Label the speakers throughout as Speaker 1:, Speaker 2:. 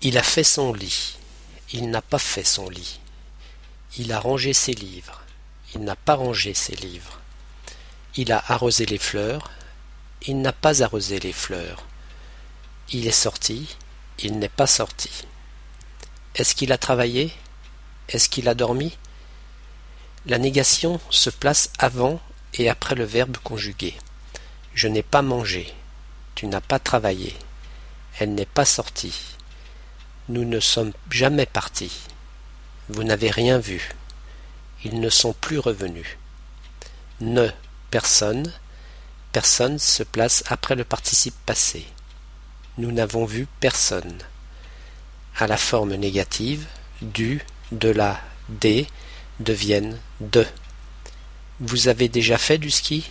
Speaker 1: Il a fait son lit. Il n'a pas fait son lit. Il a rangé ses livres. Il n'a pas rangé ses livres. Il a arrosé les fleurs. Il n'a pas arrosé les fleurs. Il est sorti. Il n'est pas sorti. Est-ce qu'il a travaillé? Est-ce qu'il a dormi? La négation se place avant et après le verbe conjugué. Je n'ai pas mangé. Tu n'as pas travaillé. Elle n'est pas sortie. Nous ne sommes jamais partis. Vous n'avez rien vu. Ils ne sont plus revenus. Ne, personne. Personne se place après le participe passé. Nous n'avons vu personne. À la forme négative, du, de la, des deviennent de. Vous avez déjà fait du ski?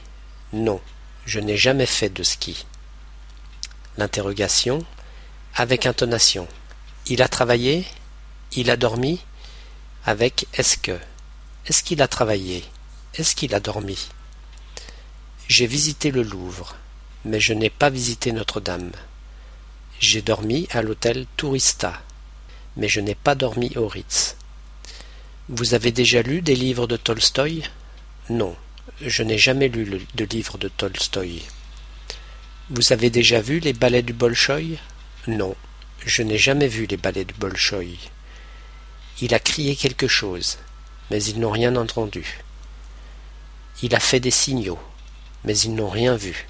Speaker 1: Non, je n'ai jamais fait de ski. L'interrogation avec intonation. Il a travaillé Il a dormi Avec est-ce que Est-ce qu'il a travaillé? Est-ce qu'il a dormi? J'ai visité le Louvre, mais je n'ai pas visité Notre-Dame. J'ai dormi à l'hôtel Tourista, mais je n'ai pas dormi au Ritz. Vous avez déjà lu des livres de Tolstoï? Non, je n'ai jamais lu de livre de Tolstoï. Vous avez déjà vu les ballets du Bolchoï? Non, je n'ai jamais vu les ballets du Bolchoï. Il a crié quelque chose, mais ils n'ont rien entendu. Il a fait des signaux, mais ils n'ont rien vu.